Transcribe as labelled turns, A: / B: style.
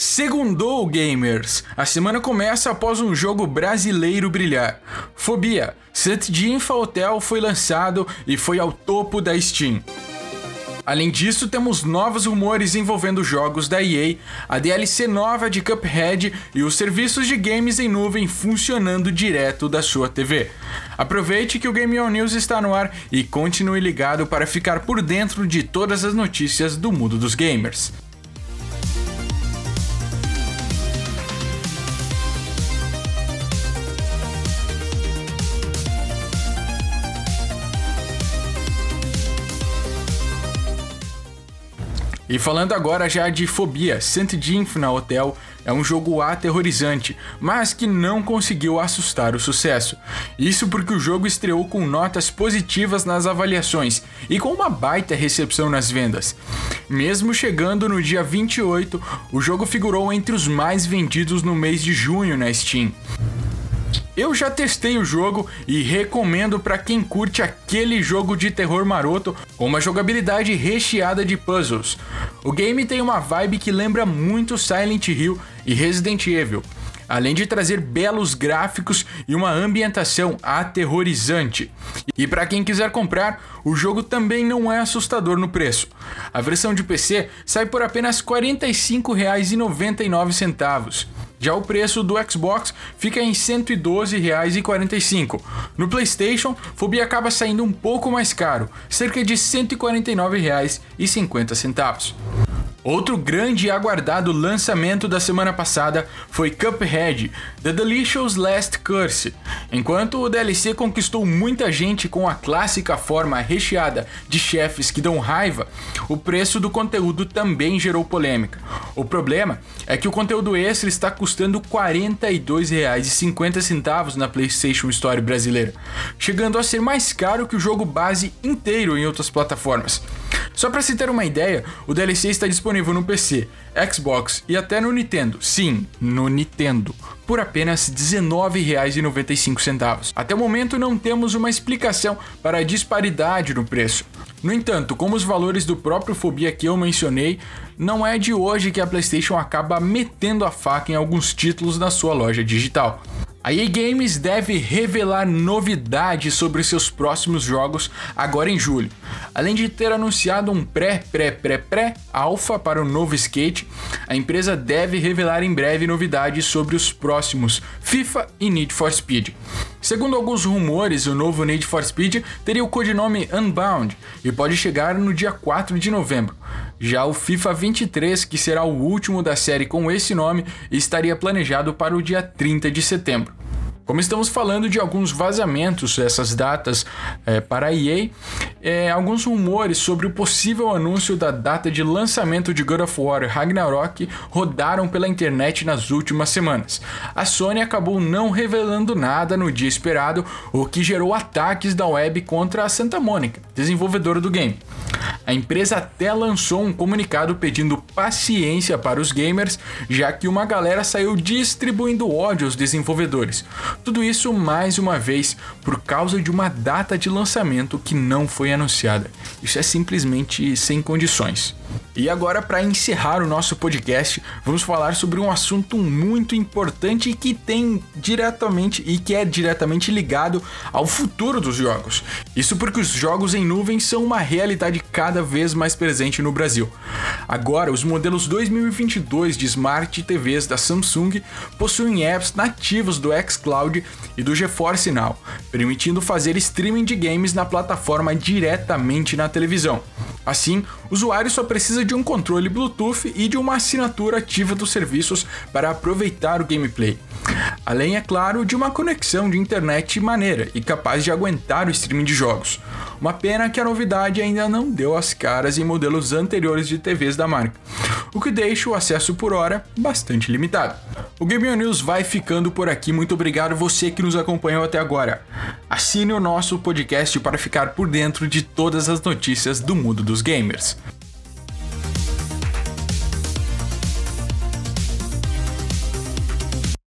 A: Segundou, gamers! A semana começa após um jogo brasileiro brilhar. Fobia, St. Jinfa Hotel foi lançado e foi ao topo da Steam. Além disso, temos novos rumores envolvendo jogos da EA, a DLC nova de Cuphead e os serviços de games em nuvem funcionando direto da sua TV. Aproveite que o Game On News está no ar e continue ligado para ficar por dentro de todas as notícias do mundo dos gamers. E falando agora já de Fobia, St. Jinfna Hotel é um jogo aterrorizante, mas que não conseguiu assustar o sucesso. Isso porque o jogo estreou com notas positivas nas avaliações e com uma baita recepção nas vendas. Mesmo chegando no dia 28, o jogo figurou entre os mais vendidos no mês de junho na Steam. Eu já testei o jogo e recomendo para quem curte aquele jogo de terror maroto com uma jogabilidade recheada de puzzles. O game tem uma vibe que lembra muito Silent Hill e Resident Evil, além de trazer belos gráficos e uma ambientação aterrorizante. E para quem quiser comprar, o jogo também não é assustador no preço. A versão de PC sai por apenas R$ 45,99. Já o preço do Xbox fica em R$ 112,45. No PlayStation, Fobia acaba saindo um pouco mais caro, cerca de R$ 149,50. Outro grande e aguardado lançamento da semana passada foi Cuphead, The Delicious Last Curse. Enquanto o DLC conquistou muita gente com a clássica forma recheada de chefes que dão raiva, o preço do conteúdo também gerou polêmica. O problema é que o conteúdo extra está custando R$ 42,50 na PlayStation Store brasileira, chegando a ser mais caro que o jogo base inteiro em outras plataformas. Só para se ter uma ideia, o DLC está disponível no PC, Xbox e até no Nintendo. Sim, no Nintendo, por apenas R$ 19,95. Até o momento não temos uma explicação para a disparidade no preço. No entanto, como os valores do próprio Fobia que eu mencionei, não é de hoje que a PlayStation acaba metendo a faca em alguns títulos na sua loja digital. A EA Games deve revelar novidades sobre seus próximos jogos agora em julho. Além de ter anunciado um pré-pré-pré-pré-alpha para o novo skate, a empresa deve revelar em breve novidades sobre os próximos FIFA e Need for Speed. Segundo alguns rumores, o novo Need for Speed teria o codinome Unbound e pode chegar no dia 4 de novembro. Já o FIFA 23, que será o último da série com esse nome, estaria planejado para o dia 30 de setembro. Como estamos falando de alguns vazamentos dessas datas é, para a EA, é, alguns rumores sobre o possível anúncio da data de lançamento de God of War Ragnarok rodaram pela internet nas últimas semanas. A Sony acabou não revelando nada no dia esperado, o que gerou ataques da web contra a Santa Mônica, desenvolvedora do game. A empresa até lançou um comunicado pedindo paciência para os gamers, já que uma galera saiu distribuindo ódio aos desenvolvedores. Tudo isso mais uma vez por causa de uma data de lançamento que não foi anunciada. Isso é simplesmente sem condições. E agora, para encerrar o nosso podcast, vamos falar sobre um assunto muito importante que tem diretamente e que é diretamente ligado ao futuro dos jogos. Isso porque os jogos em nuvem são uma realidade cada vez mais presente no Brasil. Agora, os modelos 2022 de Smart TVs da Samsung possuem apps nativos do xCloud e do GeForce Now, permitindo fazer streaming de games na plataforma diretamente na televisão. Assim, o usuário só precisa de um controle Bluetooth e de uma assinatura ativa dos serviços para aproveitar o gameplay. Além, é claro, de uma conexão de internet maneira e capaz de aguentar o streaming de jogos. Uma pena que a novidade ainda não deu as caras em modelos anteriores de TVs da marca, o que deixa o acesso por hora bastante limitado. O Game News vai ficando por aqui. Muito obrigado você que nos acompanhou até agora. Assine o nosso podcast para ficar por dentro de todas as notícias do mundo dos gamers.